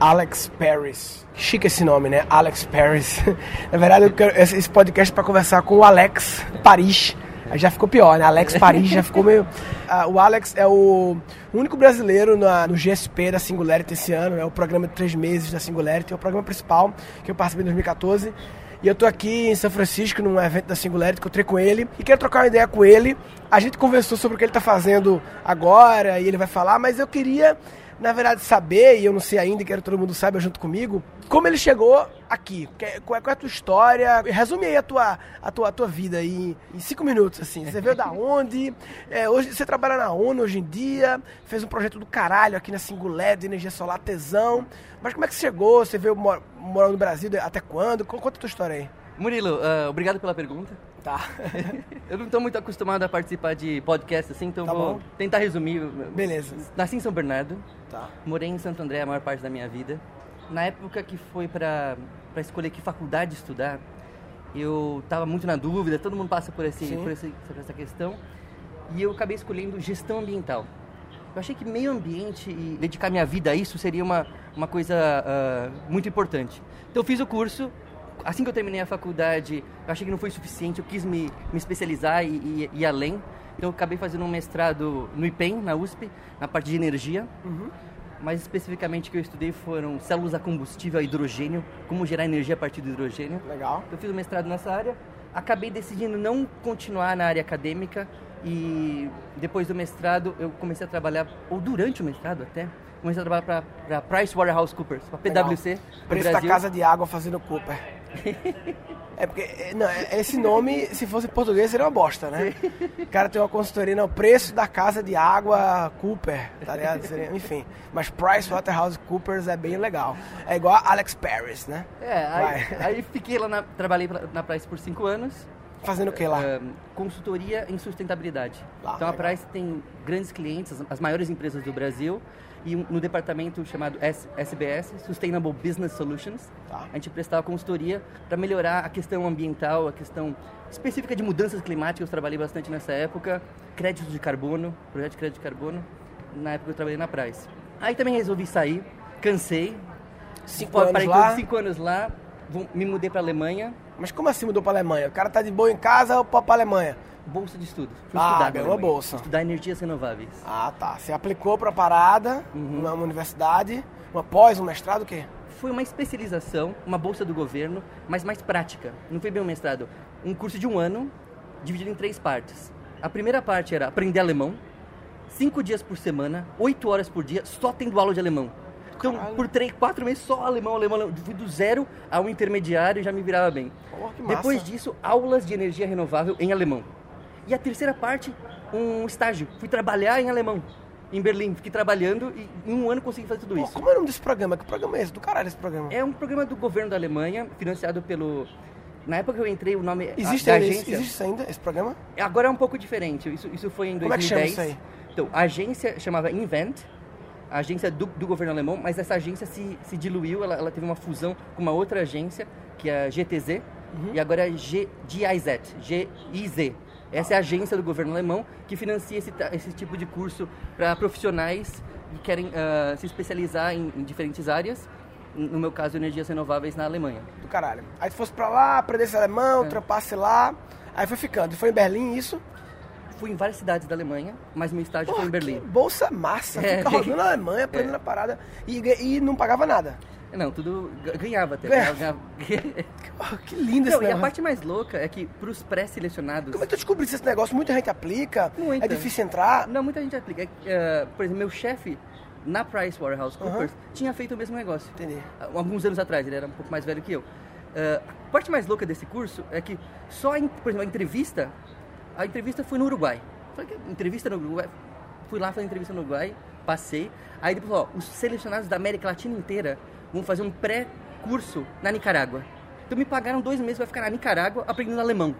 Alex Paris. Chique esse nome, né? Alex Paris. Na verdade, eu quero esse podcast para conversar com o Alex Paris. Já ficou pior, né? Alex Paris já ficou meio. Ah, o Alex é o único brasileiro na, no GSP da Singularity esse ano, é o programa de três meses da Singularity, é o programa principal que eu participei em 2014. E eu tô aqui em São Francisco, num evento da Singularity, encontrei com ele e quero trocar uma ideia com ele. A gente conversou sobre o que ele tá fazendo agora e ele vai falar, mas eu queria na verdade, saber, e eu não sei ainda, quero que todo mundo saiba junto comigo, como ele chegou aqui. Qual é, qual é a tua história? Resume aí a tua, a tua, a tua vida aí em cinco minutos, assim. Você veio da onde? É, hoje, você trabalha na ONU hoje em dia, fez um projeto do caralho aqui na Singular de energia solar, tesão. Mas como é que você chegou? Você veio morar no Brasil até quando? Conta a tua história aí. Murilo, uh, obrigado pela pergunta. Tá. eu não estou muito acostumado a participar de podcast assim, então tá vou bom. tentar resumir. Beleza. Nasci em São Bernardo. Tá. Morei em Santo André a maior parte da minha vida. Na época que foi para escolher que faculdade estudar, eu estava muito na dúvida, todo mundo passa por, esse, por, esse, por essa questão. E eu acabei escolhendo gestão ambiental. Eu achei que meio ambiente e dedicar minha vida a isso seria uma, uma coisa uh, muito importante. Então eu fiz o curso, assim que eu terminei a faculdade, eu achei que não foi suficiente, eu quis me, me especializar e, e, e além. Então eu acabei fazendo um mestrado no IPEM, na USP, na parte de energia. Uhum. Mais especificamente o que eu estudei foram células a combustível a hidrogênio, como gerar energia a partir do hidrogênio. Legal. Eu fiz um mestrado nessa área. Acabei decidindo não continuar na área acadêmica e depois do mestrado eu comecei a trabalhar, ou durante o mestrado até, comecei a trabalhar para PricewaterhouseCoopers, para PwC. Preço da casa de água fazendo Cooper. É porque, é, não, é, esse nome, se fosse português, seria uma bosta, né? O cara tem uma consultoria, não, preço da casa de água Cooper, tá ligado? Seria, enfim. Mas Price Waterhouse Coopers é bem legal. É igual a Alex Paris, né? É, aí, aí fiquei lá, na, trabalhei na Price por cinco anos. Fazendo o que lá? Uh, consultoria em sustentabilidade. Lá, então legal. a Price tem grandes clientes, as maiores empresas do Brasil e no departamento chamado SBS, Sustainable Business Solutions, tá. a gente prestava consultoria para melhorar a questão ambiental, a questão específica de mudanças climáticas, eu trabalhei bastante nessa época, créditos de carbono, projeto de crédito de carbono, na época eu trabalhei na Price. Aí também resolvi sair, cansei, cinco anos lá. cinco anos lá, me mudei para Alemanha. Mas como assim mudou para Alemanha? O cara tá de boa em casa ou para Alemanha? Bolsa de estudo. Fui ah, ganhou a bolsa. Estudar energias renováveis. Ah, tá. Você aplicou para a parada, uhum. numa universidade, uma pós, um mestrado, o quê? Foi uma especialização, uma bolsa do governo, mas mais prática. Não foi bem um mestrado. Um curso de um ano, dividido em três partes. A primeira parte era aprender alemão, cinco dias por semana, oito horas por dia, só tendo aula de alemão. Então, Caralho. por três, quatro meses, só alemão, alemão, alemão. Fui do zero ao intermediário e já me virava bem. Oh, Depois disso, aulas de energia renovável em alemão. E a terceira parte, um estágio. Fui trabalhar em alemão, em Berlim. Fiquei trabalhando e em um ano consegui fazer tudo Pô, isso. Como é o nome desse programa? Que programa é esse? Do caralho esse programa. É um programa do governo da Alemanha, financiado pelo... Na época que eu entrei, o nome... Existe, a, ainda, agência... existe ainda esse programa? Agora é um pouco diferente. Isso, isso foi em 2010. Como é que chama isso aí? Então, a agência chamava Invent, a agência do, do, governo alemão, mas essa agência se, se diluiu, ela, ela, teve uma fusão com uma outra agência, que é a GTZ, uhum. e agora é G, GIZ, GIZ, essa é a agência do governo alemão que financia esse, esse tipo de curso para profissionais que querem uh, se especializar em, em, diferentes áreas. No meu caso, energias renováveis na Alemanha. Do caralho. Aí tu fosse para lá, aprendesse alemão, é. trampasse lá, aí foi ficando. Foi em Berlim isso? Fui em várias cidades da Alemanha, mas meu estágio Porra, foi em Berlim. bolsa massa, é. fica rodando na Alemanha, aprendendo é. a parada e, e não pagava nada. Não, tudo ganhava até. Ganhava. ganhava. que lindo Não, esse E a parte mais louca é que pros pré-selecionados... Como é que tu descobriste esse negócio? Muita gente aplica? Muita. É difícil entrar? Não, muita gente aplica. Uh, por exemplo, meu chefe na PricewaterhouseCoopers uhum. tinha feito o mesmo negócio. Entendi. Alguns anos atrás, ele era um pouco mais velho que eu. Uh, a parte mais louca desse curso é que só, em, por exemplo, a entrevista... A entrevista foi no Uruguai. Entrevista no Uruguai... Fui lá fazer entrevista no Uruguai, passei. Aí depois, ó, os selecionados da América Latina inteira vão fazer um pré-curso na Nicarágua. Então me pagaram dois meses para ficar na Nicarágua aprendendo alemão.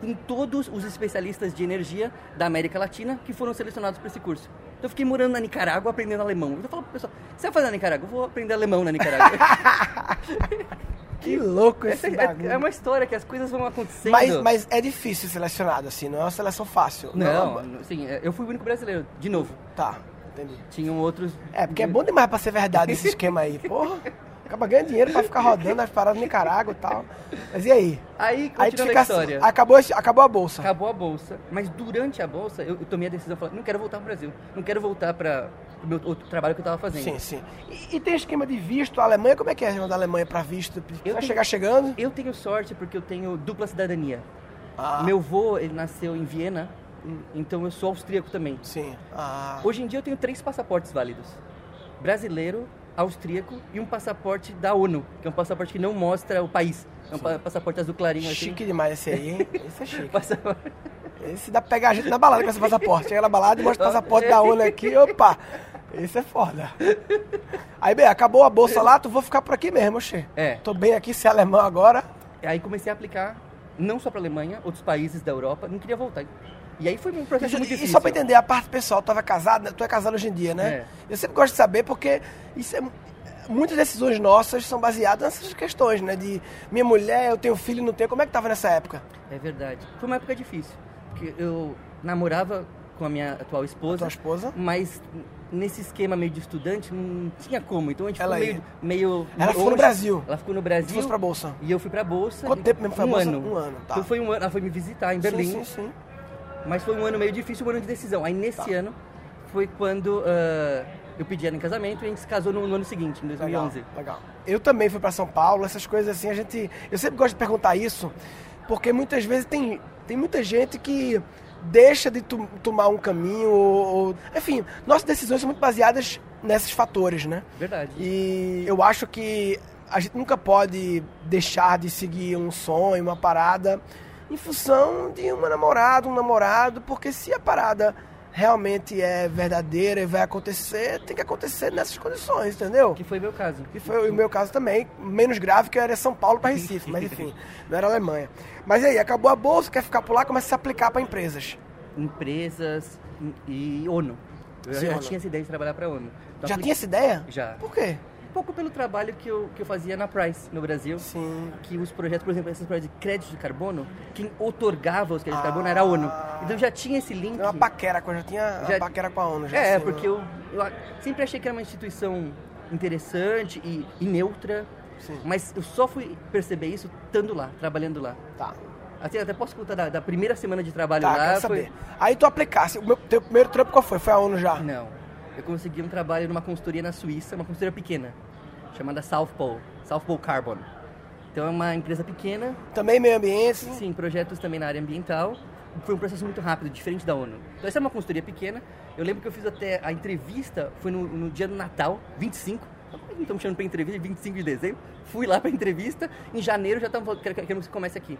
Com todos os especialistas de energia da América Latina que foram selecionados para esse curso. Então eu fiquei morando na Nicarágua aprendendo alemão. Então eu falo pro pessoal, você vai fazer na Nicarágua? Eu vou aprender alemão na Nicarágua. que louco esse é, é, uma história que as coisas vão acontecendo. Mas, mas é difícil selecionado, assim, não é uma seleção fácil. Não, não sim, eu fui o único brasileiro, de novo. Tá. Entendi. Tinham outros. É, porque é bom demais pra ser verdade esse esquema aí. Porra, acaba ganhando dinheiro pra ficar rodando as paradas no Nicarágua e tal. Mas e aí? Aí, Aí tu fica a assim, história. acabou, acabou a bolsa. Acabou a bolsa, mas durante a bolsa eu, eu tomei a decisão, falei, não quero voltar pro Brasil, não quero voltar para o meu outro trabalho que eu tava fazendo. Sim, sim. E, e tem esquema de visto, a Alemanha, como é que é a região da Alemanha pra visto? Vai tenho- chegar chegando? Eu tenho sorte porque eu tenho dupla cidadania. Ah, Meu avô, ele nasceu em Viena, então eu sou austríaco também. Sim. Ah, Hoje em dia eu tenho três passaportes válidos: brasileiro, austríaco e um passaporte da ONU, que é um passaporte que não mostra o país. É um pa- passaporte azul clarinho assim. chique demais esse aí, hein? Esse é chique. Passaporte- Esse dá pra pegar a gente na balada com esse passaporte. Chega na balada e mostra o passaporte da ONU aqui, opa! Esse é foda. Aí, bem, acabou a bolsa lá, tu vou ficar por aqui mesmo, oxê. É. Tô bem aqui, ser alemão agora. Aí comecei a aplicar não só para Alemanha, outros países da Europa, não queria voltar. E aí foi um processo muito E, difícil. só pra entender a parte pessoal, tu tava casado, né? tu é casado hoje em dia, né? É. Eu sempre gosto de saber porque isso é, muitas decisões nossas são baseadas nessas questões, né? De minha mulher, eu tenho filho, não tenho. Como é que tava nessa época? É verdade. Foi uma época difícil, porque eu namorava com a minha atual esposa, Tua esposa? mas nesse esquema meio de estudante não tinha como. Então a gente Ela meio, meio Ela ficou no. Brasil. Ela ficou no Tu Brasil. fosse pra bolsa. E eu fui pra bolsa. Quanto tempo mesmo foi a um bolsa? ano. Um ano, tá. Então foi um ano. Ela foi me visitar em Berlim. Sim, sim, sim. Mas foi um ano meio difícil, um ano de decisão. Aí nesse Tá. ano foi quando ah, eu pedi ela em casamento e a gente se casou no, no ano seguinte, em 2011. Legal, legal. Eu também fui pra São Paulo, essas coisas assim, a gente. Eu sempre gosto de perguntar isso, porque muitas vezes tem, tem muita gente que deixa de tu- tomar um caminho, ou, ou- Enfim, nossas decisões são muito baseadas nesses fatores, né? Verdade. E eu acho que a gente nunca pode deixar de seguir um sonho, uma parada, em função de uma namorada, um namorado, porque se a parada realmente é verdadeira e vai acontecer, tem que acontecer nessas condições, entendeu? Que foi meu caso. Que foi o meu caso também, menos grave que era São Paulo para Recife, mas enfim, não era Alemanha. Mas aí, acabou a bolsa, quer ficar por lá, começa a se aplicar para empresas. Empresas e ONU. Eu Sim, já ONU. tinha essa ideia de trabalhar para ONU. Então, Já tinha essa ideia? Já. Por quê? Um pouco pelo trabalho que eu, que eu fazia na Price, no Brasil. Sim. Que os projetos, por exemplo, esses projetos de crédito de carbono, quem otorgava os créditos de Ah. carbono era a ONU. Então já tinha esse link. Era uma paquera, com- já tinha Já- paquera com a ONU. Já É, assim, porque né? eu, eu sempre achei que era uma instituição interessante e, e neutra, Sim. mas eu só fui perceber isso estando lá, trabalhando lá. Tá. Até, até posso contar da, da primeira semana de trabalho Tá, lá. quero foi- saber. Aí tu aplicasse, o meu, teu primeiro trampo qual foi? Foi a ONU já? Não. Eu consegui um trabalho numa consultoria na Suíça, uma consultoria pequena, chamada South Pole, South Pole Carbon. Então é uma empresa pequena, Também meio ambiente? sim, projetos também na área ambiental. Foi um processo muito rápido, diferente da ONU. Então essa é uma consultoria pequena. Eu lembro que eu fiz até a entrevista, foi no, no dia do Natal, 25. Estamos chamando para entrevista, 25 de dezembro. Fui lá para entrevista, em janeiro já quero, quero que você comece aqui.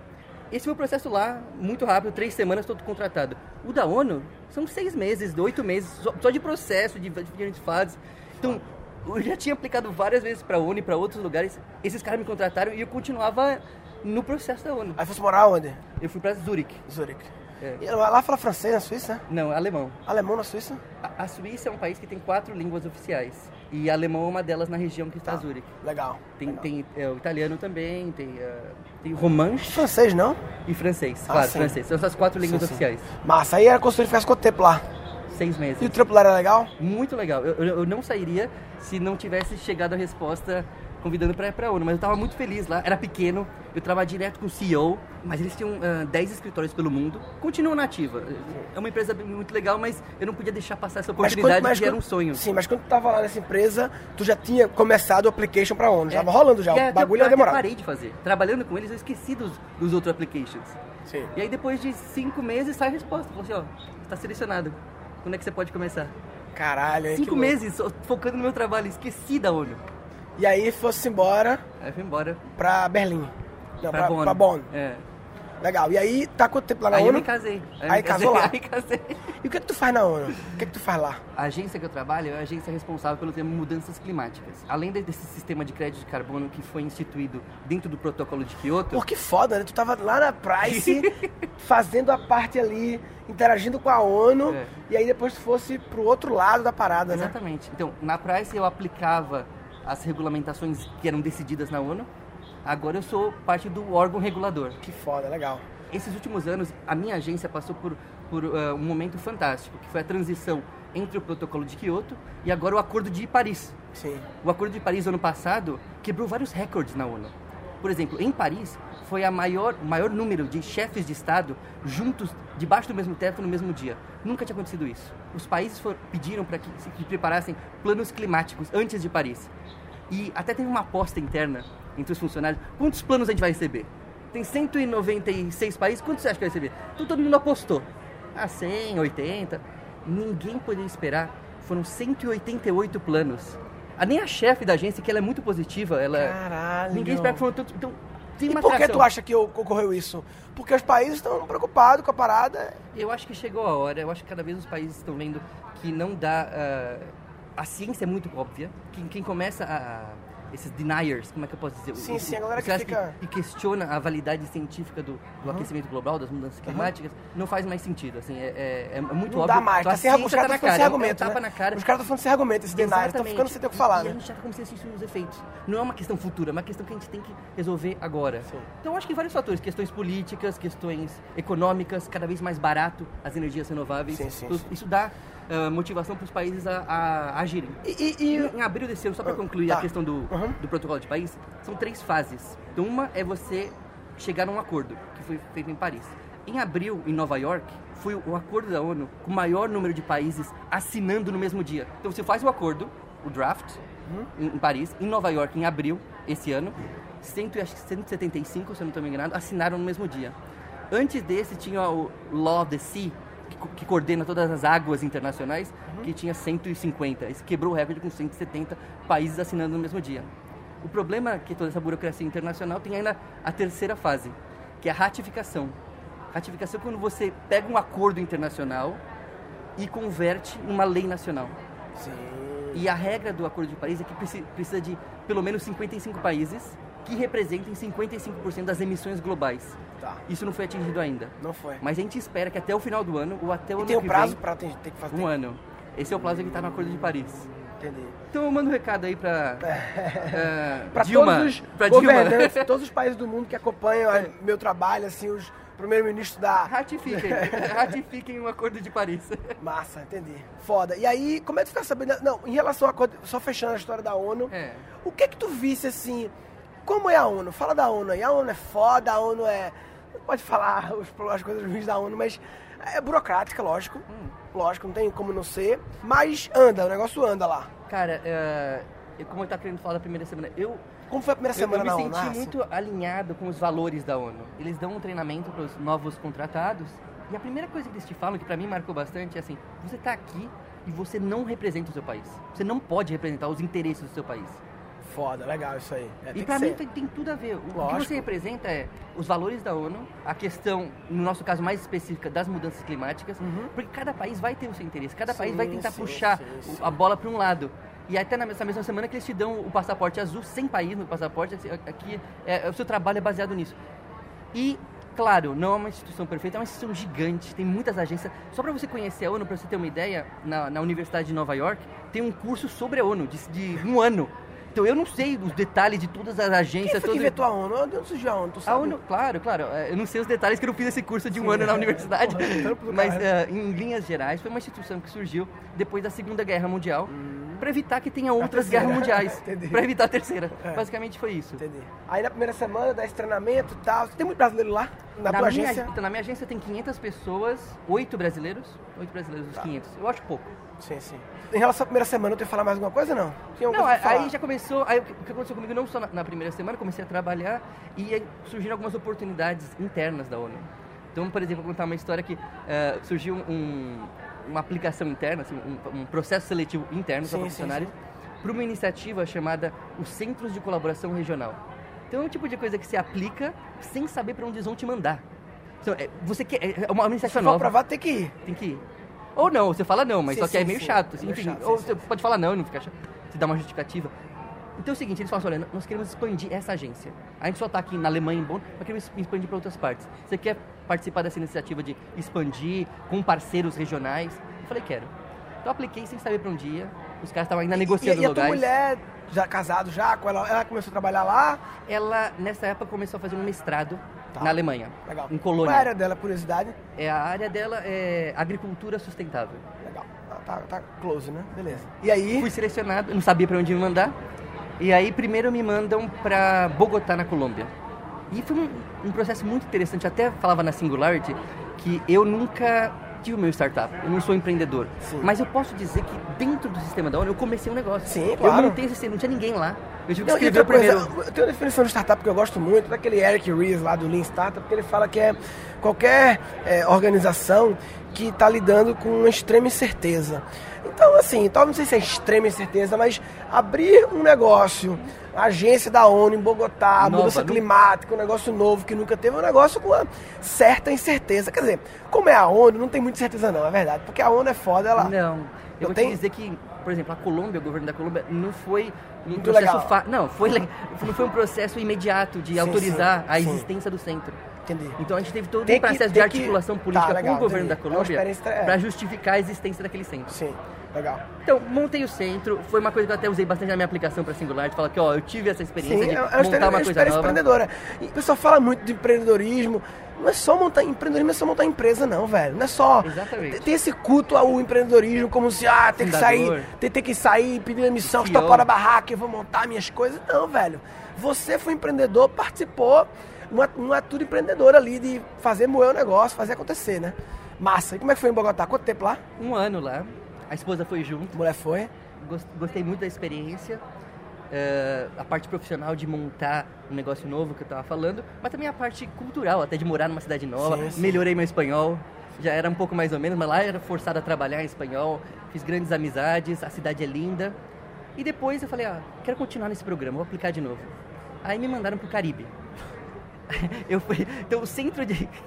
Esse foi o processo lá, muito rápido, três semanas, estou contratado. O da ONU são seis meses, oito meses, só, só de processo, de diferentes fases. Então, eu já tinha aplicado várias vezes para a ONU e para outros lugares. Esses caras me contrataram e eu continuava no processo da ONU. Aí fosse morar onde? Eu fui para Zurique. Zurique. É. E lá fala francês na Suíça? Não, alemão. Alemão na Suíça? A, a Suíça é um país que tem quatro línguas oficiais. E alemão é uma delas na região que está Tá. Zurique. Legal. Tem, legal. tem é, o italiano também, tem, é, tem o romanche Francês, não? e francês. Ah, claro, sim. francês. São essas quatro línguas Sim, sim. oficiais. Massa. Aí era construir ficasse quanto tempo lá? Seis meses. E o trampo lá era legal? Muito legal. Eu, eu- eu não sairia se não tivesse chegado a resposta convidando para a ONU, mas eu estava muito feliz lá. Era pequeno, eu trabalhava direto com o CEO, mas eles tinham ah, 10 escritórios pelo mundo, continuam na ativa. É uma empresa muito legal, mas eu não podia deixar passar essa oportunidade, que era um sonho. Sim, mas quando tu tava lá nessa empresa, tu já tinha começado o application pra ONU. Já É. tava rolando já. E O bagulho eu ia demorar. parei de fazer. Trabalhando com eles, eu esqueci dos, dos outros applications. Sim. E aí depois de cinco meses sai a resposta. Falou assim, ó, está selecionado. Quando é que você pode começar? Caralho, Cinco meses focando no meu trabalho, esqueci da ONU. E aí fosse embora Aí fui embora pra Berlim. Não, pra, Bonn. Pra Bonn. É. Legal. E aí, tá quanto tempo lá na Aí eu ONU? me casei. eu Aí me casei, casou lá? Aí casei. E o que é que tu faz na ONU? O que é que tu faz lá? A agência que eu trabalho é a agência responsável pelo tema mudanças climáticas. Além de- desse sistema de crédito de carbono que foi instituído dentro do protocolo de Kyoto, Pô, que foda, né? Tu tava lá na Price, fazendo a parte ali, interagindo com a ONU, É. e aí depois tu fosse pro outro lado da parada, né? Exatamente. Então, na Price eu aplicava as regulamentações que eram decididas na ONU. Agora eu sou parte do órgão regulador. Que foda, legal. Esses últimos anos, a minha agência passou por por uh, um momento fantástico, que foi a transição entre o protocolo de Kyoto e agora o Acordo de Paris. Sim. O Acordo de Paris, ano passado, quebrou vários recordes na ONU. Por exemplo, em Paris, foi maior, o maior número de chefes de Estado juntos, debaixo do mesmo teto, no mesmo dia. Nunca tinha acontecido isso. Os países pediram para que se que preparassem planos climáticos antes de Paris. E até teve uma aposta interna entre os funcionários. Quantos planos a gente vai receber? Tem 196 países, quantos você acha que vai receber? Então todo mundo apostou. Ah, 100, 80. Ninguém poderia esperar. Foram 188 planos. A, nem a chefe da agência, que ela é muito positiva, ela... Caralho. Ninguém espera que. Então, tem E uma por que atração. tu acha que ocorreu isso? Porque os países estão preocupados com a parada. Eu acho que chegou a hora, eu acho que cada vez os países estão vendo que não dá. ah, a ciência é muito óbvia. Quem, quem começa a. Esses deniers, como é que eu posso dizer? Sim, Os- sim, a galera que caras fica- que, questiona a validade científica do, do aquecimento global, das mudanças climáticas, não faz mais sentido. Assim, é, é, é muito Não óbvio. dá mais. Então, Tá a sem, os caras tá na ficando sem é um argumento. né? na cara. Os caras estão ficando sem argumento, esses denários. Estão ficando sem ter o que falar, E a né? gente já tá começando a sentir os efeitos. Não é uma questão futura, é uma questão que a gente tem que resolver agora. Sim. Então eu acho que vários fatores, questões políticas, questões econômicas, cada vez mais barato as energias renováveis. Sim, sim, Então, sim. Isso dá ah, motivação para os países a, a agirem. E, e- e- Em abril desse ano, só para Ah, concluir tá. a questão do, Uhum. do protocolo de país, são três fases. Então, uma é você chegar num acordo, que foi feito em Paris. Em abril, em Nova York, foi o acordo da ONU com o maior número de países assinando no mesmo dia. Então, você faz o acordo, o draft, Uhum. em, em Paris, em Nova York, em abril, esse ano, 100, e acho que 175, se eu não estou me enganado, assinaram no mesmo dia. Antes desse, tinha o Law of the Sea, que, co- que coordena todas as águas internacionais, que tinha 150. Isso quebrou o recorde com 170 países assinando no mesmo dia. O problema é que toda essa burocracia internacional tem ainda a terceira fase, que é a ratificação. Ratificação é quando você pega um acordo internacional e converte numa lei nacional. Sim. E a regra do Acordo de Paris é que preci- precisa de pelo menos 55 países que representem 55% das emissões globais. Tá. Isso não foi atingido ainda. Não foi. Mas a gente espera que até o final do ano ou até o E ano tem um que prazo vem, pra ter, ter que fazer. um ano. Esse é o prazo que está no Acordo de Paris. Entendi. Então eu mando um recado aí para uh, Pra Dilma, todos os pra Dilma. governantes, todos os países do mundo que acompanham a- meu trabalho, assim, os primeiros-ministros da Ratifiquem, ratifiquem o Acordo de Paris. massa, entendi. Foda. E aí, como é que tu fica sabendo? Não, em relação a acordo- só fechando a história da ONU, É. o que é que tu visse assim? Como é a ONU? Fala da ONU aí. A ONU é foda, a ONU é. Pode falar as coisas ruins da ONU, mas é burocrática, lógico. Hum. Lógico, não tem como não ser. Mas anda, o negócio anda lá. Cara, eu, como eu estava querendo falar da primeira semana, eu Como foi a primeira Eu, semana eu me na senti ONU? Muito alinhado com os valores da ONU. Eles dão um treinamento para os novos contratados e a primeira coisa que eles te falam, que para mim marcou bastante, é assim: você está aqui e você não representa o seu país. Você não pode representar os interesses do seu país. Foda, legal isso aí. É, E que para mim tem, tem tudo a ver. O que Lógico. você representa é os valores da ONU, a questão, no nosso caso mais específica, das mudanças climáticas, porque cada país vai ter o seu interesse, cada país vai Uhum. Sim, tentar sim, puxar sim, sim. a bola para um lado. E até nessa mesma semana que eles te dão o passaporte azul, sem país no passaporte, assim, aqui é, o seu trabalho é baseado nisso. E, claro, não é uma instituição perfeita, é uma instituição gigante, tem muitas agências. Só para você conhecer a ONU, para você ter uma ideia, na, na Universidade de Nova York, tem um curso sobre a ONU, de, de um ano. Então eu não sei os detalhes de todas as Quem agências. foi que todas- inventou a ONU? De onde surgiu a ONU? Tu a sabe? ONU, claro, claro. é, Eu não sei os detalhes que eu não fiz esse curso de um ano na universidade. Porra, trampo do mas é, em linhas gerais, foi uma instituição que surgiu depois da Segunda Guerra Mundial para evitar que tenha outras guerras mundiais. Para evitar a terceira. É. Basicamente foi isso. Entendi. Aí na primeira semana dá esse treinamento e tal. Tem muito brasileiro lá? Na, Na tua minha, agência? então, na minha agência tem 500 pessoas, 8 brasileiros. 8 brasileiros Tá. dos 500. Eu acho pouco. Sim, sim. Em relação à primeira semana, eu tenho que falar mais alguma coisa não? Alguma Não, aí falar? já começou. Aí o que aconteceu comigo não só na, na primeira semana, comecei a trabalhar e surgiram algumas oportunidades internas da ONU. Então, por exemplo, vou contar uma história que eh, surgiu um- uma aplicação interna, assim, um, um processo seletivo interno para funcionários, para uma iniciativa chamada os Centros de Colaboração Regional. Então, é um tipo de coisa que se aplica sem saber para onde eles vão te mandar. Então, é, você quer, é uma Se iniciativa for nova aprovado, tem que ir. tem que ir. Ou não, você fala não, mas Sim, só que é sim, meio sim. chato. É assim, meio enfim, chato, ou você pode falar não não fica chato. Você dá uma justificativa. Então é o seguinte, eles falam assim, olha, nós queremos expandir essa agência. A gente só está aqui na Alemanha, em Bonn, mas queremos expandir para outras partes. Você quer participar dessa iniciativa de expandir com parceiros regionais? Eu falei, quero. Então apliquei sem saber para um dia. Os caras estavam ainda negociando e, e a tua locais. mulher, já casado já, com ela, ela começou a trabalhar lá? Ela, nessa época, começou a fazer um mestrado Tá. na Alemanha, Legal. em Qual é a Colônia. área dela, curiosidade? É, a área dela é agricultura sustentável. Legal. Ah, Tá, tá close, né? Beleza. E aí? Fui selecionado, não sabia para onde me mandar. E aí primeiro me mandam para Bogotá, na Colômbia. E foi um, um processo muito interessante. Eu até falava na Singularity que eu nunca tive o meu startup. Eu não sou empreendedor. Sim. Mas eu posso dizer que dentro do sistema da ONU eu comecei um negócio. Sim, Eu claro. montei esse sistema, não tinha ninguém lá. Eu tive que Não, escrever o primeiro. coisa, tem uma definição de startup que eu gosto muito, daquele Eric Ries lá do Lean Startup, que ele fala que é qualquer é, organização que está lidando com uma extrema incerteza. Então, assim, talvez não sei se é extrema incerteza, mas abrir um negócio, agência da ONU em Bogotá, Nova, mudança nu- climática, um negócio novo que nunca teve, é um negócio com uma certa incerteza. Quer dizer, como é a ONU, não tem muita certeza não, é verdade, porque a ONU é foda, ela... Não. Não Eu vou tem? te dizer que, por exemplo, a Colômbia, o governo da Colômbia, não foi um Muito processo fa- Não, foi não foi um processo imediato de Sim, autorizar sim, a sim. existência do centro. Entendi. Então a gente teve todo Tem um que- processo de tem que- articulação Tá, política legal, com o governo da entendi. É uma Colômbia é. para justificar a existência daquele centro. Sim, legal. Então, montei o centro, foi uma coisa que eu até usei bastante na minha aplicação para Singular, de falar que, ó, eu tive essa experiência Sim, de é uma montar uma coisa nova. empreendedora. E o pessoal fala muito de empreendedorismo. Não é só montar empreendedorismo, é só montar empresa, não, velho. Não é só. Exatamente. Tem esse culto ao empreendedorismo como se, ah, tem que sair, tem, tem que sair, pedir emissão, estopar a barraca, eu vou montar minhas coisas. Não, velho. Você foi empreendedor, participou, uma, uma tudo empreendedor ali de fazer moer o negócio, fazer acontecer, né? Massa. E como é que foi em Bogotá? Quanto tempo lá? Um ano lá, a esposa foi junto, A mulher foi? Gos- Gostei muito da experiência. eh, a parte profissional de montar um negócio novo que eu tava falando, mas também a parte cultural, até de morar numa cidade nova. Sim, sim. Melhorei meu espanhol, já era um pouco mais ou menos, mas lá era forçado a trabalhar em espanhol. Fiz grandes amizades, a cidade é linda. E depois eu falei, ah, quero continuar nesse programa, vou aplicar de novo. Aí me mandaram pro Caribe. Eu fui. Então, o centro de.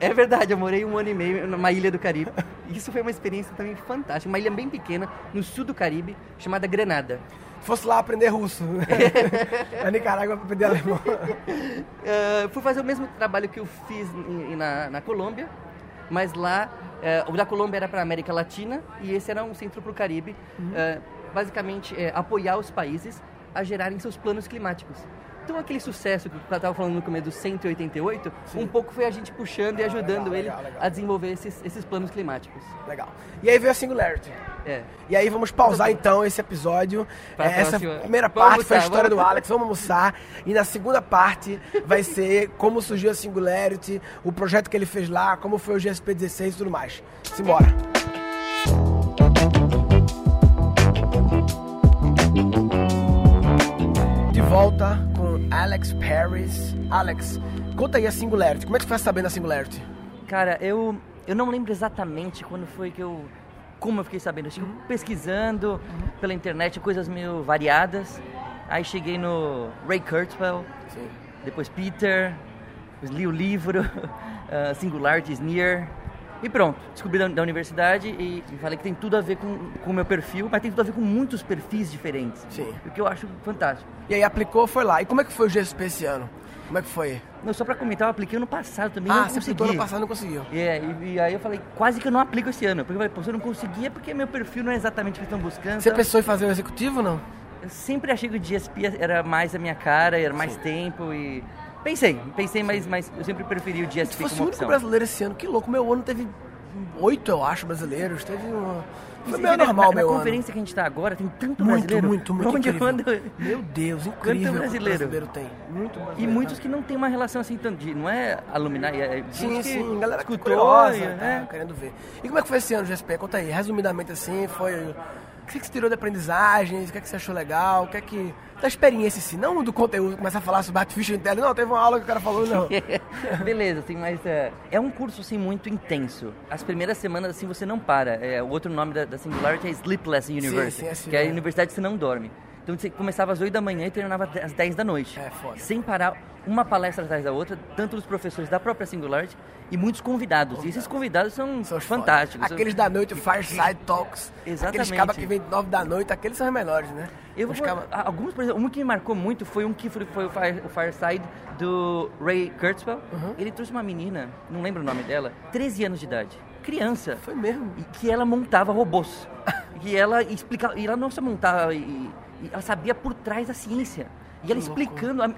É verdade, eu morei um ano e meio numa ilha do Caribe. Isso foi uma experiência também fantástica. Uma ilha bem pequena, no sul do Caribe, chamada Granada. Fosse lá aprender russo. Na Nicarágua pra aprender alemão. Eh, fui fazer o mesmo trabalho que eu fiz na, na Colômbia, mas lá eh, o da Colômbia era para América Latina e esse era um centro para o Caribe. Eh, basicamente, é, apoiar os países a gerarem seus planos climáticos. Então, aquele sucesso que eu estava falando no começo do 188, um pouco foi a gente puxando e ajudando legal, ele legal, legal. a desenvolver esses, esses planos climáticos. Legal. E aí veio a Singularity. É. E aí vamos pausar então esse episódio. Pra É, Essa próxima. primeira parte foi a almoçar, história do. Alex, vamos almoçar. E na segunda parte vai ser como surgiu a Singularity, o projeto que ele fez lá, como foi o GSP 16 e tudo mais. Simbora. De volta Alex Paris. Alex, conta aí a Singularity. Como é que você foi sabendo a Singularity? Cara, eu, eu não lembro exatamente quando foi que eu. Como eu fiquei sabendo. Eu fiquei pesquisando pela internet coisas meio variadas. Aí cheguei no Ray Kurzweil, Sim. depois Peter, li o livro, uh, Singularities Near. E pronto, descobri da, da universidade e, e falei que tem tudo a ver com o meu perfil, mas tem tudo a ver com muitos perfis diferentes. Sim. O que eu acho fantástico. E aí aplicou, foi lá. E como é que foi o GSP esse ano? Como é que foi? Não, só pra comentar, eu apliquei ano passado também, ah, não você aplicou ano passado não conseguiu. É, e, e aí eu falei, quase que eu não aplico esse ano. Porque eu falei, pô, se eu não conseguir é porque meu perfil não é exatamente o que estão buscando. Você então, pensou em fazer o executivo ou não? Eu sempre achei que o DSP era mais a minha cara, era mais tempo e... Pensei, pensei, mas, mas eu sempre preferi o DSP fosse o como único opção. brasileiro esse ano, que louco. Meu ano teve oito, eu acho, brasileiros. Teve uma... Foi meio vê, normal, na, na meu conferência que a gente tá agora, tem tanto. Muito, brasileiro. muito, muito Onde eu incrível. ando- Meu Deus, incrível. quanto brasileiro. brasileiro tem. Muito brasileiro. E muitos que não tem uma relação assim, tanto de, não é alumni, é gente Sim, sim, galera escutou, curiosa, tá, né? querendo ver. E como é que foi esse ano, GSP? Conta aí, resumidamente assim, foi... O que você tirou de aprendizagens? O que, é que você achou legal? O que é que... Da experiência em si, não do conteúdo, começar a falar sobre Artificial Intelligence. Não, teve uma aula que o cara falou, não. Beleza, assim, mas é, é um curso assim muito intenso. As primeiras semanas assim você não para. É, o outro nome da, da Singularity é Sleepless University, sim, é assim, que é a é. universidade que você não dorme. Então você começava às 8 da manhã e terminava às 10 da noite. É, foda. Sem parar, uma palestra atrás da outra, tanto dos professores da própria Singularity e muitos convidados. E esses convidados são, São os fantásticos. Aqueles da noite, o Fireside Talks. Exatamente. Aqueles cabas que vêm nove da noite, aqueles são os melhores, né? Eu vou, cabas- alguns, por exemplo, um que me marcou muito foi um que foi, foi o, Fire- o Fireside do Ray Kurzweil. Uhum. Ele trouxe uma menina, não lembro o nome dela, 13 anos de idade, criança. Foi mesmo. E que ela montava robôs. e ela explicava, e ela não só montava, e, e ela sabia por trás da ciência. E ela explicando, a, a,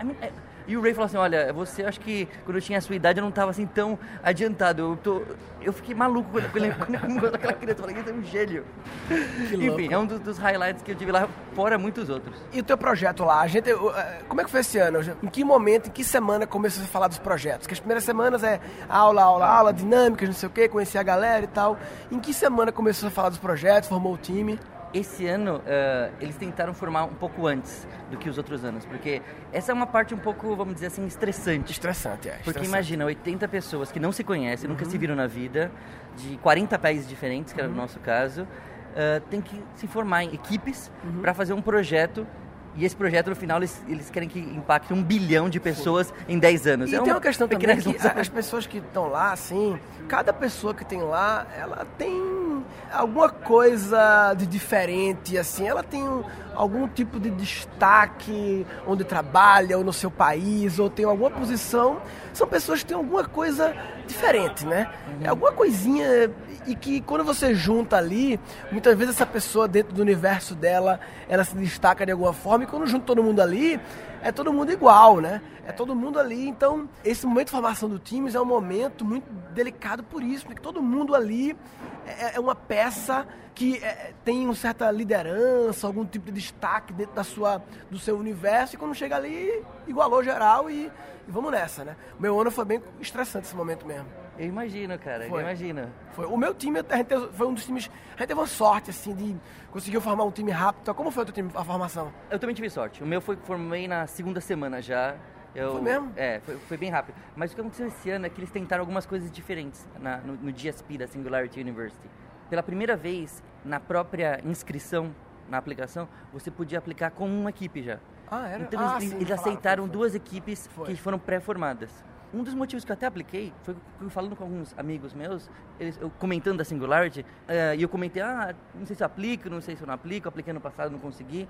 E o Ray falou assim, olha, você, acho que quando eu tinha a sua idade eu não estava assim tão adiantado. Eu, tô, eu fiquei maluco quando, quando, quando eu encontrei aquela criança. Eu falei, isso é um gênio. Enfim, louco. é um dos, dos highlights que eu tive lá, fora muitos outros. E o teu projeto lá, a gente, uh, como é que foi esse ano? Em que momento, em que semana começou a falar dos projetos? Porque as primeiras semanas é aula, aula, aula, dinâmicas, não sei o quê, conhecer a galera e tal. Em que semana começou a falar dos projetos, formou o time? Esse ano, uh, eles tentaram formar um pouco antes do que os outros anos, porque essa é uma parte um pouco, vamos dizer assim, estressante. Estressante, é. Porque estressante. imagina, 80 pessoas que não se conhecem, nunca Uhum. se viram na vida, de 40 países diferentes, que era o nosso caso, uh, tem que se formar em equipes Uhum. para fazer um projeto. E esse projeto, no final, eles, eles querem que impacte um bilhão de pessoas em 10 anos. E É tem uma questão também que as pessoas que estão lá, assim, cada pessoa que tem lá, ela tem alguma coisa de diferente, assim, ela tem um- algum tipo de destaque onde trabalha, ou no seu país, ou tem alguma posição. São pessoas que têm alguma coisa diferente, né? É alguma coisinha e que quando você junta ali, muitas vezes essa pessoa dentro do universo dela, ela se destaca de alguma forma, e quando junta todo mundo ali, é todo mundo igual, né? É todo mundo ali. Então, esse momento de formação do Teams é um momento muito delicado por isso, porque todo mundo ali é, é uma peça que é, tem uma certa liderança, algum tipo de destaque dentro da sua, do seu universo, e quando chega ali, igualou geral e, e vamos nessa, né? Meu ano foi bem estressante esse momento mesmo. Eu imagino, cara, Foi. eu imagino. Foi. O meu time, a gente teve- foi um dos times. A gente teve uma sorte, assim, de conseguir formar um time rápido. Como foi o teu time, a formação? Eu também tive sorte. O meu foi formei na segunda semana já. Eu, Foi mesmo? É, foi, foi bem rápido. Mas o que aconteceu esse ano é que eles tentaram algumas coisas diferentes na- no, no GSP da Singularity University. Pela primeira vez, na própria inscrição na aplicação, você podia aplicar com uma equipe já. Ah, era? Então ah, eles, sim, eles falaram, aceitaram foi, duas equipes que foram pré-formadas. Um dos motivos que eu até apliquei foi eu falando com alguns amigos meus, eles, eu comentando da Singularity, eh, e eu comentei, ah, não sei se eu aplico, não sei se eu não aplico, apliquei no passado, não consegui.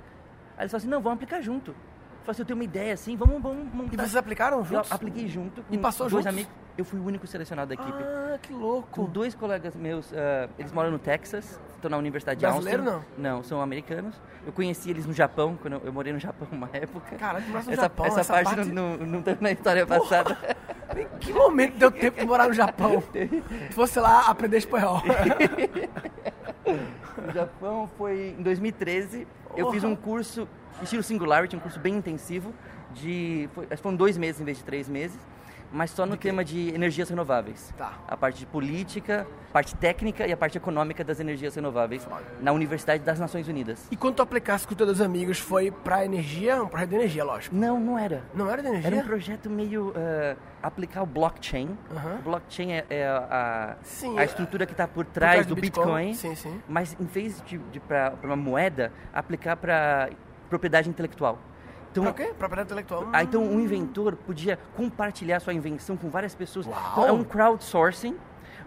Aí eles falaram assim, não, vamos aplicar junto. Eu falei assim, eu tenho uma ideia assim, vamos, vamos montar. E vocês aplicaram Eu juntos? apliquei junto com E passou dois juntos? amigos. Eu fui o único selecionado da equipe. Ah, que Com louco. dois colegas meus, ah, eles moram no Texas, estão na Universidade de Brasileiro, Austin. Não, são americanos. Eu conheci eles no Japão, quando eu, eu morei no Japão uma época. Caralho, morou no essa, Japão, essa, essa parte, parte- Não, não, não tem na história Porra. passada. Em que momento deu tempo de morar no Japão? Se fosse lá aprender espanhol. No Japão foi em 2013. Eu Porra. fiz um curso, estilo Singularity, um curso bem intensivo. De, foi, acho que foram dois meses em vez de três meses. Mas só no tema de energias renováveis. Tá. A parte de política, parte técnica e a parte econômica das energias renováveis na Universidade das Nações Unidas. E quando tu aplicasse com os teus amigos, foi pra energia? Um projeto de energia, lógico. Não, não era. Não era de energia? Era um projeto meio eh, aplicar o blockchain. Blockchain é, é a, Sim, a é- estrutura que está por trás trás do Bitcoin. Sim, sim. Mas em vez de, de para uma moeda, aplicar para propriedade intelectual. Então, Pra quê? Propriedade intelectual. ah, então um inventor podia compartilhar sua invenção com várias pessoas. Uau! Então é um crowdsourcing,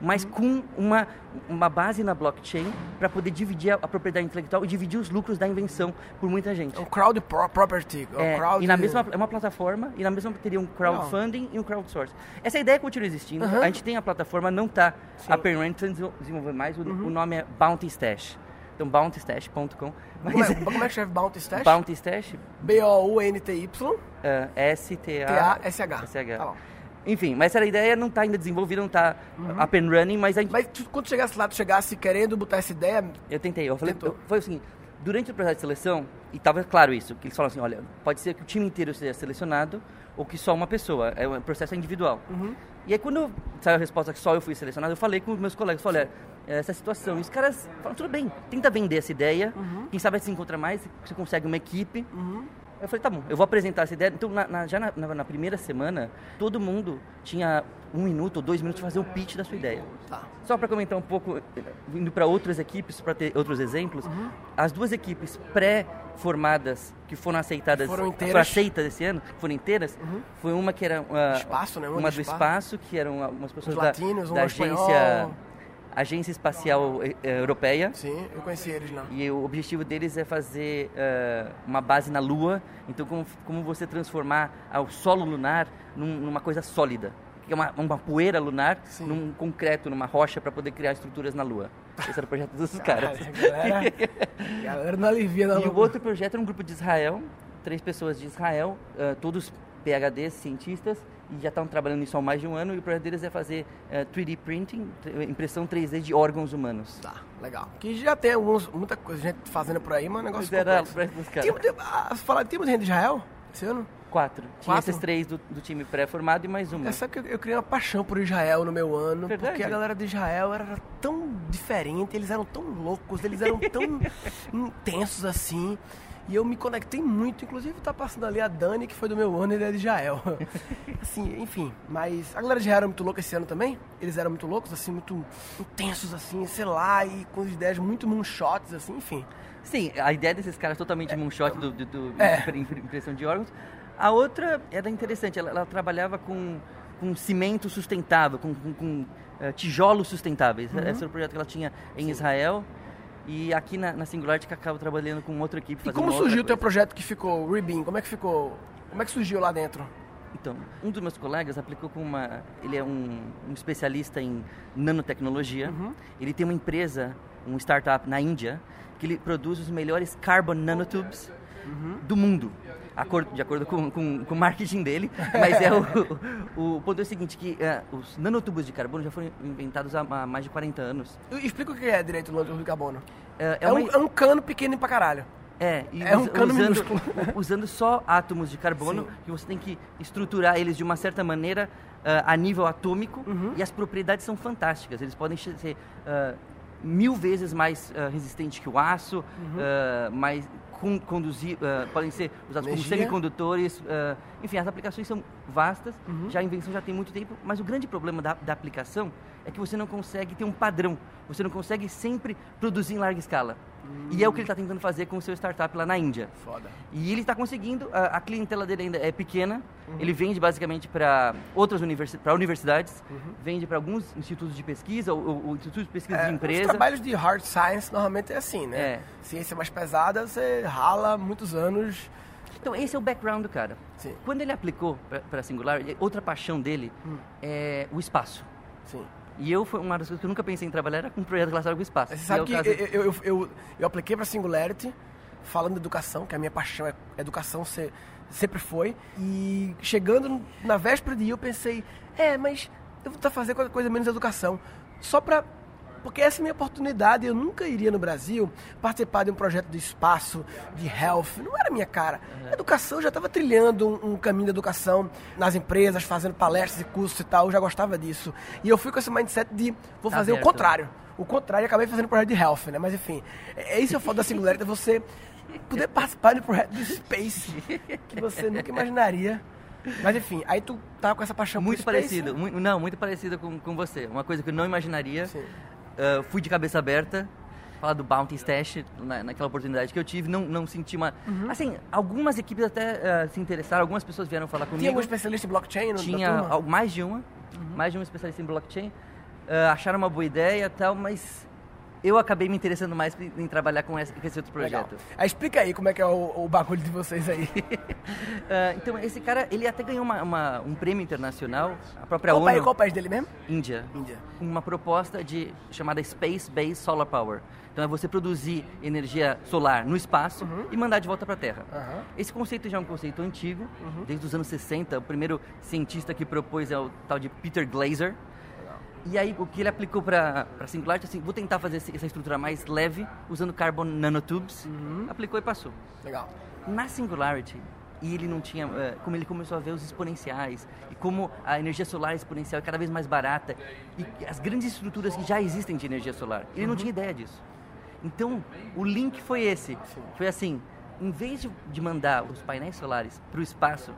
mas com uma, uma base na blockchain para poder dividir a, a propriedade intelectual e dividir os lucros da invenção por muita gente. É um crowd pro- property. é um É, crowd... e na mesma é uma plataforma e na mesma teria um crowdfunding e um crowdsourcing. Essa ideia continua existindo. A gente tem a plataforma, não está a Penrent está desenvolvendo mais. O, o nome é Bounty Stash. Então bountystash.com. Mas Como é, como é que escreve Bounty Stash? Bounty Stash, B-O-U-N-T-Y é, S-T-A. T-A-S-H. S-H. Tá bom. Enfim, mas essa ideia não está ainda desenvolvida, não está up and running, mas a gente Mas tu, quando chegasse lá, tu chegasse querendo botar essa ideia... Eu tentei, eu falei, eu, foi assim, durante o processo de seleção, e estava claro isso, que eles falaram assim, olha, pode ser que o time inteiro seja selecionado ou que só uma pessoa, é um processo individual. Uhum. E aí quando saiu a resposta que só eu fui selecionado, eu falei com os meus colegas, falei, olha, essa situação, e os caras falaram, tudo bem, tenta vender essa ideia, quem sabe se encontra mais, você consegue uma equipe. Eu falei, tá bom, eu vou apresentar essa ideia. Então, na- na- já na, na- primeira semana, todo mundo tinha um minuto ou dois minutos para fazer o pitch da sua ideia. Tá. Só para comentar um pouco, eh, indo para outras equipes, para ter outros exemplos, Uhum. as duas equipes pré-formadas que foram aceitadas, Foram foram inteiras. aceitas esse ano, foram inteiras, foi uma que era uma, Espaço, né? Uma uma do espaço. espaço, que eram algumas pessoas Os da, latinos, um da espanhol. Agência, espacial eh, eh, europeia. Sim, eu conheci eles lá. E o objetivo deles é fazer eh, uma base na Lua. Então, como, como você transformar o solo lunar num- numa coisa sólida. Que é uma, uma poeira lunar Sim. num concreto, numa rocha, para poder criar estruturas na Lua. Esse era o projeto dos caras. Galera, galera não alivia, não. E o outro projeto era um grupo de Israel, três pessoas de Israel, eh, todos PhDs, cientistas, e já estão trabalhando nisso há mais de um ano, e o projeto deles é fazer uh, 3D printing, impressão 3D de órgãos humanos. Tá, legal. Que já tem alguns, muita coisa gente fazendo por aí, mas é um negócio Mas era complexo. dos caras. Tem, tem, ah, falar, temos gente de Israel esse ano? Quatro. Tinha Quatro? esses três do, do time pré-formado e mais uma. É, sabe que eu, eu criei uma paixão por Israel no meu ano, Verdade? porque a galera de Israel era tão diferente, eles eram tão loucos, eles eram tão intensos assim. E eu me conectei muito, inclusive tá passando ali a Dani, que foi do meu ano, ele é de Israel. assim, enfim, mas a galera de Israel era muito louca esse ano também. Eles eram muito loucos, assim, muito intensos, assim, sei lá, e com ideias muito moonshots, assim, enfim. Sim, a ideia desses caras totalmente moonshot do, do, do É. impre- impre- impressão de órgãos. A outra era interessante, ela, ela trabalhava com, com cimento sustentável, com, com, com, eh, tijolos sustentáveis. Uhum. Esse era o projeto que ela tinha em Israel. E aqui na, na Singularity que acaba trabalhando com outra equipe. E como surgiu o teu projeto que ficou, o Ribin? Como é que ficou? Como é que surgiu lá dentro? Então, um dos meus colegas aplicou com uma. Ele é um, um especialista em nanotecnologia. Uhum. Ele tem uma empresa, um startup na Índia, que ele produz os melhores carbon nanotubes do mundo. De acordo com, com, com o marketing dele, mas é o, o, ponto é o seguinte, que eh, os nanotubos de carbono já foram inventados há, há mais de 40 anos. Explica o que é direito o nanotube de carbono. Eh, É, uma- um, é um cano pequeno pra caralho. É, e É um cano usando, minúsculo. usando só átomos de carbono, Sim. que você tem que estruturar eles de uma certa maneira ah, a nível atômico, Uhum. e as propriedades são fantásticas. Eles podem ser ah, mil vezes mais ah, resistentes que o aço, Uhum. mais conduzir, ah, podem ser usados como Energia. semicondutores. ah, enfim, as aplicações são vastas, Uhum. já a invenção já tem muito tempo, mas o grande problema da, da aplicação é que você não consegue ter um padrão, você não consegue sempre produzir em larga escala. E é o que ele está tentando fazer com o seu startup lá na Índia. Foda. E ele está conseguindo, a, a clientela dele ainda é pequena, Uhum. ele vende basicamente para outras universi pra universidades, Uhum. vende para alguns institutos de pesquisa, ou, ou, institutos de pesquisa É, de Os empresa. trabalhos de hard science normalmente é assim, né? É. Ciência mais pesada, você rala muitos anos. Então esse é o background do cara. Sim, Quando ele aplicou para Singular, outra paixão dele Hum. é o espaço. sim. E eu, foi uma das coisas que eu nunca pensei em trabalhar era com um projeto relacionado com o espaço. Você é sabe que caso- eu, eu, eu, eu, apliquei para Singularity, falando de educação, que a minha paixão é educação, se- sempre foi. E chegando na véspera de ir, eu pensei, é, mas eu vou tentar fazer qualquer coisa menos educação. Só para porque essa é a minha oportunidade. Eu nunca iria no Brasil participar de um projeto de espaço, de health. Não era a minha cara. Educação, eu já estava trilhando um, um caminho de educação nas empresas, fazendo palestras e cursos e tal. Eu já gostava disso. E eu fui com esse mindset de vou fazer o Aberto. contrário. O contrário, acabei fazendo um projeto de health, né? Mas enfim, é é isso que eu falo da Singularity, é você poder participar de um projeto de space que você nunca imaginaria. Mas enfim, aí tu tava com essa paixão muito por space, parecido, né? mu- não, muito parecido com, com você. Uma coisa que eu não imaginaria. Sim. Ah, fui de cabeça aberta, falar do Bounty Stash, na, naquela oportunidade que eu tive, não, não senti uma... Uhum. Assim, algumas equipes até ah, se interessaram, algumas pessoas vieram falar comigo. Tinha algum especialista em blockchain Tinha mais de uma, mais de um especialista em blockchain. Ah, acharam uma boa ideia e tal, mas eu acabei me interessando mais em, trabalhar com esse, com esse outro Legal. projeto. Aí explica aí como é que é o, o bagulho de vocês aí. Ah, então, esse cara, ele até ganhou uma- uma- um prêmio internacional, a própria qual, ONU, país, qual país dele mesmo? Índia. Índia. uma proposta de chamada Space Based Solar Power. Então é você produzir energia solar no espaço e mandar de volta para a Terra. Aham. Esse conceito já é um conceito antigo, desde os anos 60. O primeiro cientista que propôs é o tal de Peter Glaser. E aí o que ele aplicou para Singularity, assim, vou tentar fazer essa estrutura mais leve usando carbon nanotubes. Aplicou e passou. Legal. Na Singularity, e ele não tinha, eh, como ele começou a ver os exponenciais e como a energia solar exponencial é cada vez mais barata e as grandes estruturas que já existem de energia solar, ele não tinha ideia disso. Então, o link foi esse. Foi assim, em vez de, de mandar os painéis solares para o espaço,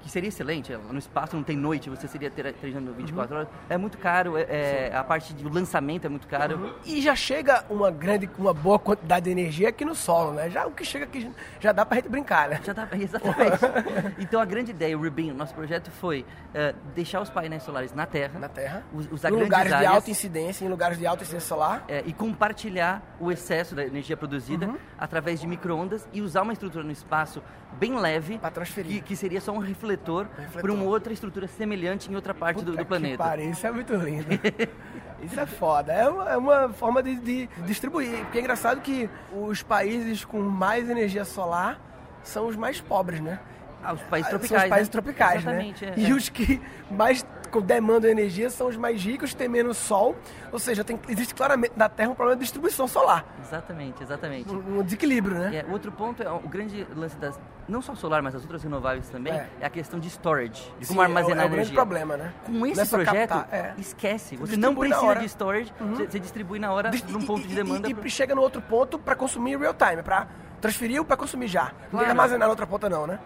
que seria excelente, eh, no espaço não tem noite, você seria ter, treinando 24 horas, é muito caro, é, é- a parte do lançamento é muito caro. E já chega uma grande, uma boa quantidade de energia aqui no solo, né? Já o que chega aqui já dá pra gente brincar, né? Já dá, exatamente. então a grande ideia, o Rubin, o nosso projeto foi eh, deixar os painéis solares na Terra, Na Terra. usar em lugares de áreas alta incidência, em lugares de alta incidência solar. eh, e compartilhar o excesso da energia produzida Uhum. através de microondas e usar uma estrutura no espaço bem leve, Pra transferir. que, que seria só um refletor, Refletor. para uma outra estrutura semelhante em outra parte do, Puta do que planeta. pariu, isso é muito lindo. isso é foda. É uma, é uma forma de, de distribuir. Porque é engraçado que os países com mais energia solar são os mais pobres, né? Ah, os países São tropicais. os países né? tropicais, Exatamente, né? é, e é. os que mais demandam energia são os mais ricos, têm menos sol. Ou seja, tem, existe claramente na Terra um problema de distribuição solar. Exatamente, exatamente. Um, um desequilíbrio, né? É, o outro ponto é o grande lance das. Não só solar, mas as outras renováveis também, É. é, a questão de storage, de Sim, como armazenar é, o- é o grande energia. problema, né? Com é esse projeto, captar, é. esquece. Você distribui não precisa de storage, você, você distribui na hora Dis- num e- ponto e- de demanda. E, pro- e chega no outro ponto para consumir real time, para transferir ou para consumir já. Não tem que armazenar na outra ponta não, né?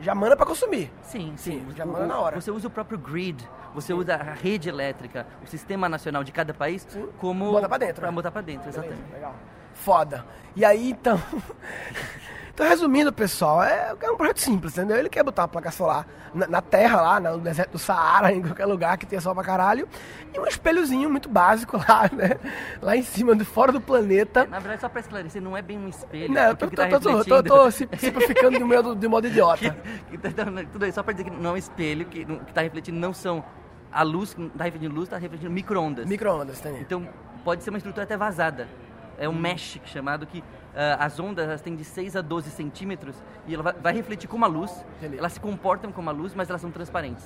Já manda para consumir. Sim, sim. já O- manda na hora. Você usa o próprio grid, você usa a rede elétrica, o sistema nacional de cada país como. Bota pra dentro, Pra né? botar pra dentro, Beleza, exatamente. legal. Foda. E aí, então... então, resumindo, pessoal, é, é um projeto simples, entendeu? Ele quer botar uma placa solar na, na terra lá, no deserto do Saara, em qualquer lugar que tenha sol pra caralho, e um espelhozinho muito básico lá, né? Lá em cima, do, fora do planeta. Na verdade, só pra esclarecer, não é bem um espelho. Não, eu porque tô, que tá tô, tô, tô, tô simplificando de modo, de modo idiota. que tá dando- tudo isso só pra dizer que não é um espelho, que, que tá refletindo não são a luz, que não tá refletindo luz, tá refletindo micro-ondas. Micro-ondas, entendeu? Então, pode ser uma estrutura até vazada. É Hum. um mesh chamado que as ondas elas têm de 6 a 12 centímetros e ela vai, vai refletir como a luz. Entendi. Elas se comportam como a luz, mas elas são transparentes.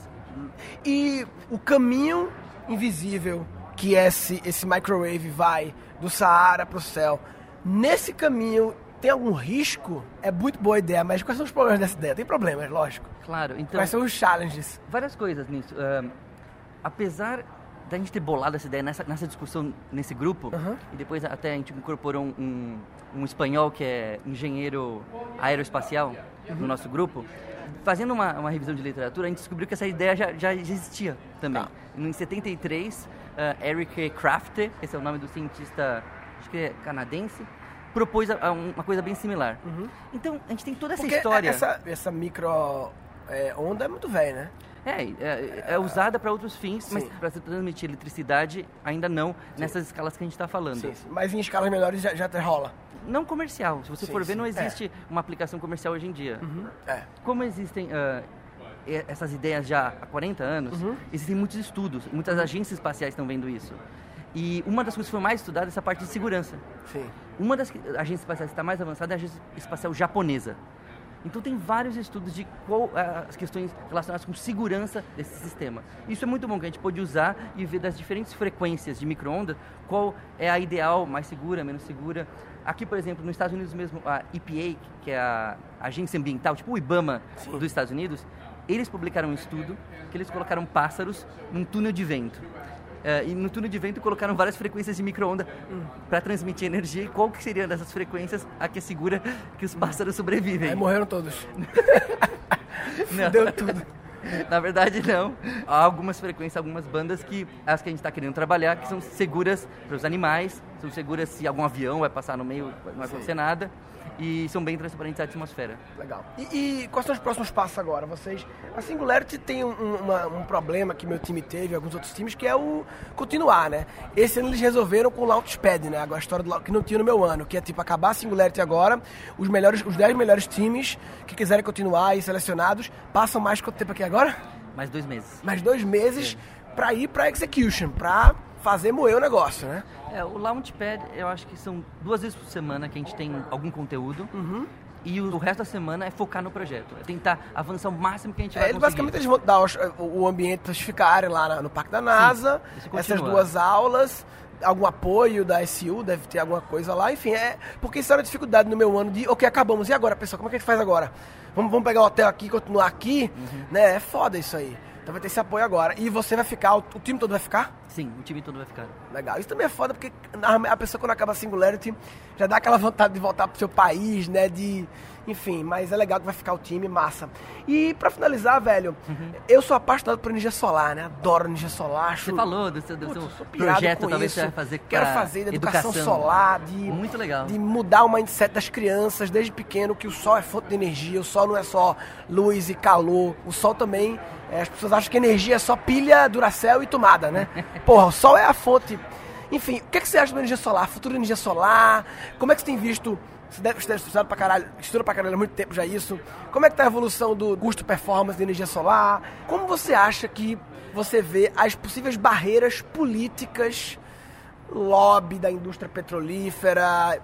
E o caminho invisível que esse, esse microwave vai do Saara pro céu, nesse caminho tem algum risco? É muito boa ideia, mas quais são os problemas dessa ideia? Tem problemas, lógico. Claro, então, Quais são os challenges? várias coisas nisso. Ah, apesar da gente ter bolado essa ideia nessa, nessa discussão nesse grupo, Aham. e depois até a gente incorporou um, um, um espanhol que é engenheiro aeroespacial no nosso grupo, fazendo uma, uma revisão de literatura, a gente descobriu que essa ideia já, já existia também. Tá. Em 73, ah, Eric Crafter, esse é o nome do cientista, acho que é canadense, propôs a- a uma coisa bem similar. Então, a gente tem toda essa Porque história. essa, essa micro é, onda é muito velha, né? É, é, é usada para outros fins, mas para se transmitir eletricidade ainda não nessas escalas que a gente está falando. Sim, sim. Mas em escalas menores já, já rola. Não comercial. Se você for ver, não existe uma aplicação comercial hoje em dia. É. Como existem e- essas ideias já há 40 anos, existem muitos estudos, muitas agências espaciais estão vendo isso. E uma das coisas que foi mais estudada é essa parte de segurança. Sim. Uma das agências espaciais que está mais avançada é a agência espacial japonesa. Então tem vários estudos de qual ah, as questões relacionadas com segurança desse sistema. Isso é muito bom que a gente pode usar e ver das diferentes frequências de microondas qual é a ideal, mais segura, menos segura. Aqui, por exemplo, nos Estados Unidos mesmo, a EPA, que é a agência ambiental, tipo o IBAMA dos Estados Unidos, eles publicaram um estudo que eles colocaram pássaros num túnel de vento. É, e no túnel de vento colocaram várias frequências de micro-onda para transmitir energia. E qual que seria dessas frequências a que assegura que os pássaros sobrevivem? Aí morreram todos. Deu tudo. Na verdade, não. Há algumas frequências, algumas bandas que as que a gente está querendo trabalhar, que são seguras para os animais, são seguras se algum avião vai passar no meio, não vai acontecer nada, e são bem transparentes à atmosfera. Legal. E, e quais são os próximos passos agora? Vocês. A Singularity tem um, um- uma- um problema que meu time teve, alguns outros times, que é o continuar, né? Esse ano eles resolveram com o Launchpad, né? Agora a história do, que não tinha no meu ano, que é tipo acabar a Singularity agora, os melhores, os 10 melhores times que quiserem continuar e selecionados, passam mais quanto tempo aqui agora? Mais dois meses. Mais dois meses pra ir pra execution, pra fazer moer o negócio, né? É, o Launchpad, eu acho que são duas vezes por semana que a gente tem algum conteúdo. Uhum. E o, resto da semana é focar no projeto. É tentar avançar o máximo que a gente É, vai eles, basicamente eles vão dar o, o ambiente para ficarem lá na- no Parque da NASA, isso essas continua. duas aulas, algum apoio da SU, deve ter alguma coisa lá, enfim, é porque isso era uma dificuldade no meu ano de, ok, acabamos, e agora, pessoal, como é que a gente faz agora? Vamos, vamos pegar o hotel aqui, continuar aqui, Uhum. né? É foda isso aí. Então vai ter esse apoio agora. E você vai ficar, o, time todo vai ficar? Sim, o time todo vai ficar. Legal. Isso também é foda porque a, pessoa quando acaba a Singularity já dá aquela vontade de voltar pro seu país, né? De. Enfim, mas é legal que vai ficar o time, massa. E pra finalizar, velho, Uhum. eu sou apaixonado por energia solar, né? Adoro energia solar. Acho... Você falou do seu, do Putz, seu projeto, com talvez isso. você vai fazer Quero pra fazer da educação, solar, de, Muito legal. de mudar o mindset das crianças desde pequeno, que o sol é fonte de energia, o sol não é só luz e calor, o sol também, é, as pessoas acham que energia é só pilha, duracel e tomada, né? Porra, o sol é a fonte. Enfim, o que, é que você acha da energia solar, futuro da energia solar? Como é que você tem visto? Você deve, você deve estudar pra caralho, estuda pra caralho há muito tempo já isso. Como é que tá a evolução do custo-performance da energia solar? Como você acha que você vê as possíveis barreiras políticas lobby da indústria petrolífera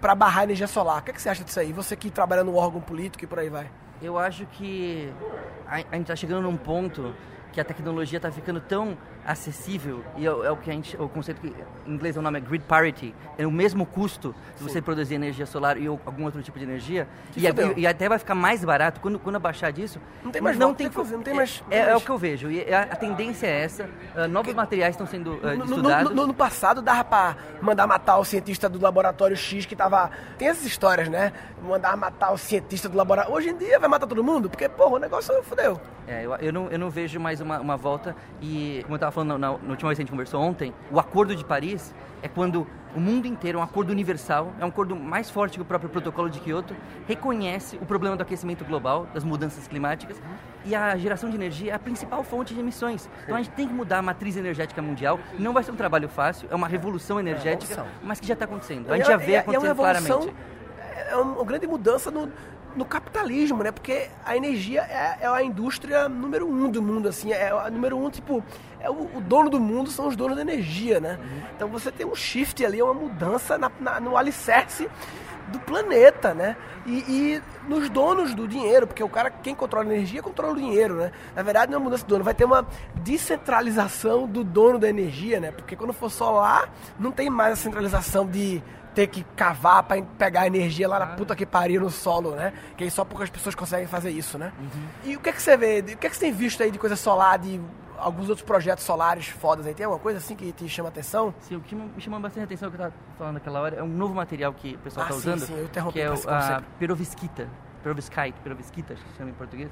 para barrar a energia solar. O que, é que você acha disso aí? Você que trabalha no órgão político e por aí vai. Eu acho que a, a gente está chegando num ponto que a tecnologia está ficando tão acessível e é, é, o que a gente, o conceito que em inglês o nome é grid parity, é o mesmo custo se você produzir energia solar e algum outro tipo de energia e, é, e, até vai ficar mais barato quando quando abaixar disso. Não tem mais não tem, fazer, não tem mais. É, é, o que eu vejo e a, a tendência é essa. Uh, novos que, materiais estão sendo uh, no, estudados. No, no, no, passado dava para mandar matar o cientista do laboratório X que tava tem essas histórias, né? Mandar matar o cientista do laboratório. Hoje em dia vai matar todo mundo porque porra o negócio fodeu. É, eu, eu, não, eu não vejo mais uma, uma volta e, como eu estava falando na, na, última vez que a gente conversou ontem, o Acordo de Paris é quando o mundo inteiro, um acordo universal, é um acordo mais forte que o próprio protocolo de Kyoto, reconhece o problema do aquecimento global, das mudanças climáticas, e a geração de energia é a principal fonte de emissões. Então a gente tem que mudar a matriz energética mundial. Não vai ser um trabalho fácil, é uma revolução energética, mas que já está acontecendo. A gente já vê acontecendo é claramente. É uma grande mudança no, no capitalismo, né? Porque a energia é, é, a indústria número um do mundo, assim, é a número um, tipo, é o, o dono do mundo são os donos da energia, né? Uhum. Então você tem um shift ali, uma mudança na, na, no alicerce do planeta, né? E, e, nos donos do dinheiro, porque o cara, quem controla a energia, controla o dinheiro, né? Na verdade, não é mudança de dono, vai ter uma descentralização do dono da energia, né? Porque quando for solar, não tem mais a centralização de ter que cavar para pegar energia lá na puta que pariu no solo, né? Que aí só poucas pessoas conseguem fazer isso, né? Uhum. E o que é que você vê? O que é que você tem visto aí de coisa solar, de alguns outros projetos solares fodas aí? Tem alguma coisa assim que te chama atenção? Sim, o que me chama bastante atenção, que eu estava falando naquela hora, é um novo material que o pessoal está ah, usando. Sim, eu interrompi que é o, a perovskita. Perovskite, perovskita, acho que se chama em português.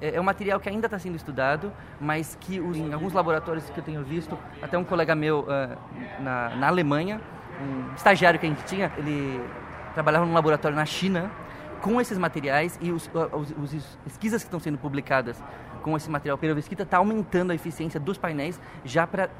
É, é um material que ainda está sendo estudado, mas que os, em alguns laboratórios que eu tenho visto, até um colega meu uh, na, na Alemanha, um estagiário que a gente tinha, ele trabalhava num laboratório na China com esses materiais e os, os, os pesquisas que estão sendo publicadas com esse material perovskita está aumentando a eficiência dos painéis já para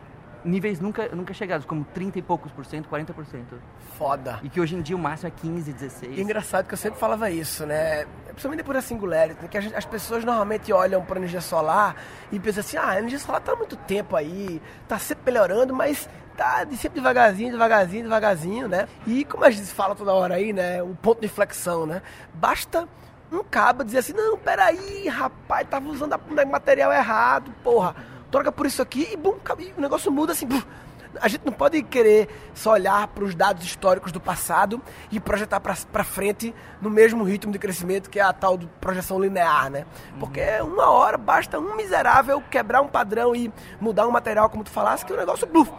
níveis nunca, nunca chegados, como 30 e poucos por cento, 40 por cento. Foda. E que hoje em dia o máximo é 15, 16. E é engraçado que eu sempre falava isso, né? Principalmente por a singularity, né? que as pessoas normalmente olham para a energia solar e pensam assim, ah, a energia solar está há muito tempo aí, está sempre melhorando, mas tá de sempre devagarzinho, devagarzinho, devagarzinho, né? E como a gente fala toda hora aí, né? O ponto de inflexão, né? Basta um cabo dizer assim, não, peraí, rapaz, tava usando o material errado, porra. Troca por isso aqui e bum, o negócio muda assim. A gente não pode querer só olhar para os dados históricos do passado e projetar para frente no mesmo ritmo de crescimento que é a tal de projeção linear, né? Porque uma hora basta um miserável quebrar um padrão e mudar um material, como tu falasse, que o negócio bluf,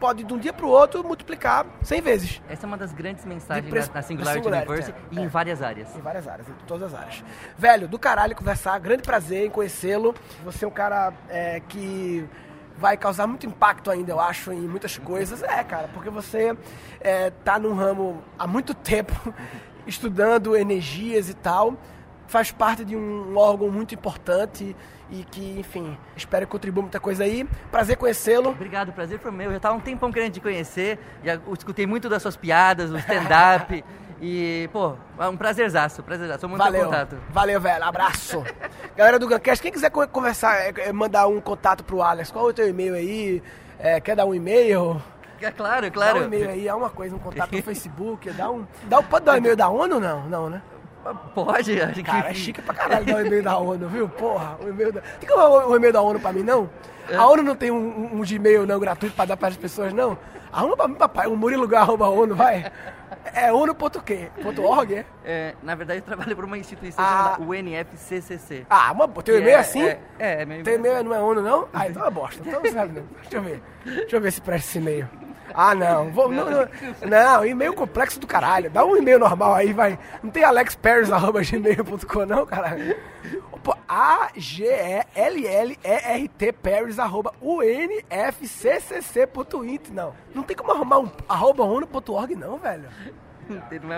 pode de um dia para o outro multiplicar 100 vezes. Essa é uma das grandes mensagens na Singularity, Singularity Universe é, e é. em várias áreas. Em várias áreas, em todas as áreas. Velho, do caralho conversar, grande prazer em conhecê-lo. Você é um cara é, que vai causar muito impacto ainda, eu acho, em muitas coisas. É, cara, porque você é, tá num ramo há muito tempo, estudando energias e tal, faz parte de um órgão muito importante e que, enfim, espero que contribua muita coisa aí. Prazer conhecê-lo. Obrigado, prazer foi meu. Já estava um tempão querendo te conhecer, já escutei muito das suas piadas, o stand-up. E, pô, é um prazerzaço, prazerzaço. Muito Valeu. contato. Valeu, velho. Abraço. Galera do Guncast, quem quiser conversar, é, é, mandar um contato pro Alex, qual é o teu e-mail aí? É, quer dar um e-mail? É claro, claro. Dá um e-mail aí, há uma coisa, um contato no Facebook, dá um... Dá, pode dar um e-mail da ONU ou não? Não, né? Pode, acho que. Cara, é chique pra caralho dar o e-mail da ONU, viu? Porra, o e-mail da. Tem que o e-mail da ONU pra mim, não? É. A ONU não tem um, um Gmail não gratuito pra dar para as pessoas, não? Arruma pra mim, papai, o arroba ONU, vai. É onu.org, é? é? Na verdade, eu trabalho por uma instituição ah. chamada UNFCCC. Ah, mas teu e-mail é, é assim? É, é, é Teu e-mail não é ONU, não? Ah, então é bosta. Então sabe, não. Deixa eu ver. Deixa eu ver se presta esse e-mail. Ah, não. Vou, não, não, não, e-mail complexo do caralho. Dá um e-mail normal aí, vai. Não tem alexparis.gmail.com, não, caralho. A-G-E-L-L-E-R-T Paris arroba UNFCCC.int, não. Não tem como arrumar um arroba ONU.org, não, velho.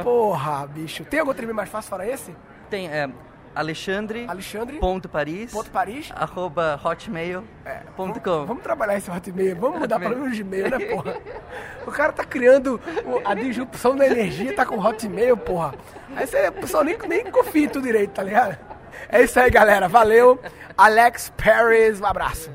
Porra, bicho. Tem algum trem mais fácil fora esse? Tem, é. Alexandre, Alexandre ponto Paris, ponto Paris arroba hotmail.com. É, vamos, vamos, trabalhar esse hotmail, vamos mudar para o Gmail, né, porra? O cara tá criando a disrupção da energia, tá com hotmail, porra. Aí você, pessoal nem, nem confia em tudo direito, tá ligado? É isso aí, galera. Valeu. Alex Paris, um abraço.